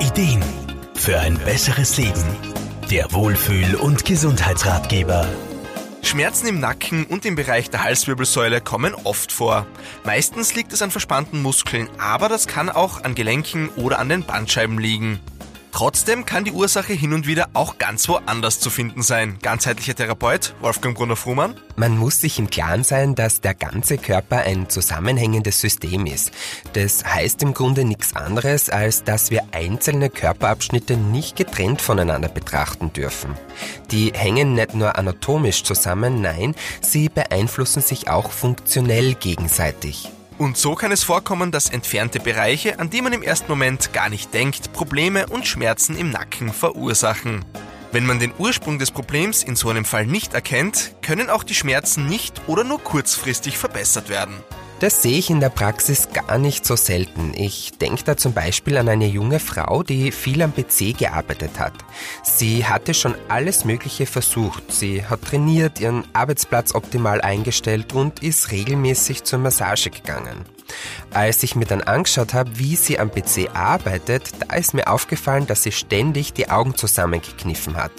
Ideen für ein besseres Leben. Der Wohlfühl- und Gesundheitsratgeber. Schmerzen im Nacken und im Bereich der Halswirbelsäule kommen oft vor. Meistens liegt es an verspannten Muskeln, aber das kann auch an Gelenken oder an den Bandscheiben liegen. Trotzdem kann die Ursache hin und wieder auch ganz woanders zu finden sein. Ganzheitlicher Therapeut Wolfgang Brunner-Fuhrmann. Man muss sich im Klaren sein, dass der ganze Körper ein zusammenhängendes System ist. Das heißt im Grunde nichts anderes, als dass wir einzelne Körperabschnitte nicht getrennt voneinander betrachten dürfen. Die hängen nicht nur anatomisch zusammen, nein, sie beeinflussen sich auch funktionell gegenseitig. Und so kann es vorkommen, dass entfernte Bereiche, an die man im ersten Moment gar nicht denkt, Probleme und Schmerzen im Nacken verursachen. Wenn man den Ursprung des Problems in so einem Fall nicht erkennt, können auch die Schmerzen nicht oder nur kurzfristig verbessert werden. Das sehe ich in der Praxis gar nicht so selten. Ich denke da zum Beispiel an eine junge Frau, die viel am PC gearbeitet hat. Sie hatte schon alles Mögliche versucht. Sie hat trainiert, ihren Arbeitsplatz optimal eingestellt und ist regelmäßig zur Massage gegangen. Als ich mir dann angeschaut habe, wie sie am PC arbeitet, da ist mir aufgefallen, dass sie ständig die Augen zusammengekniffen hat.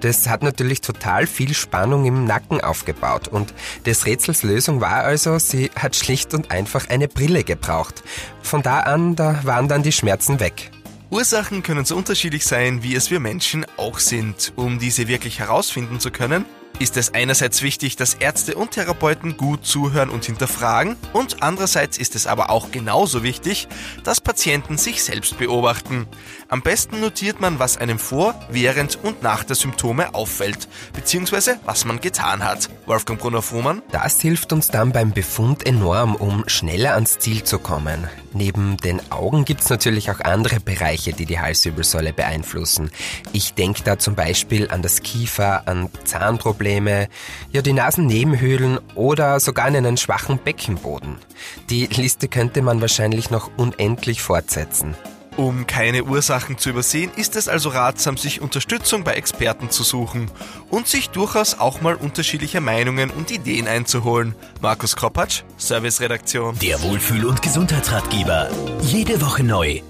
Das hat natürlich total viel Spannung im Nacken aufgebaut und des Rätsels Lösung war also, sie hat schlicht und einfach eine Brille gebraucht. Von da an, da waren dann die Schmerzen weg. Ursachen können so unterschiedlich sein, wie es wir Menschen auch sind. Um diese wirklich herausfinden zu können, ist es einerseits wichtig, dass Ärzte und Therapeuten gut zuhören und hinterfragen und andererseits ist es aber auch genauso wichtig, dass Patienten sich selbst beobachten. Am besten notiert man, was einem vor, während und nach der Symptome auffällt, beziehungsweise was man getan hat. Wolfgang Brunner-Fuhrmann. Das hilft uns dann beim Befund enorm, um schneller ans Ziel zu kommen. Neben den Augen gibt's natürlich auch andere Bereiche, die die Halswirbelsäule beeinflussen. Ich denke da zum Beispiel an das Kiefer, an Zahnprobleme, Probleme, ja die Nasennebenhöhlen oder sogar einen schwachen Beckenboden. Die Liste könnte man wahrscheinlich noch unendlich fortsetzen. Um keine Ursachen zu übersehen, ist es also ratsam, sich Unterstützung bei Experten zu suchen und sich durchaus auch mal unterschiedliche Meinungen und Ideen einzuholen. Markus Kropatsch, Serviceredaktion. Der Wohlfühl- und Gesundheitsratgeber. Jede Woche neu.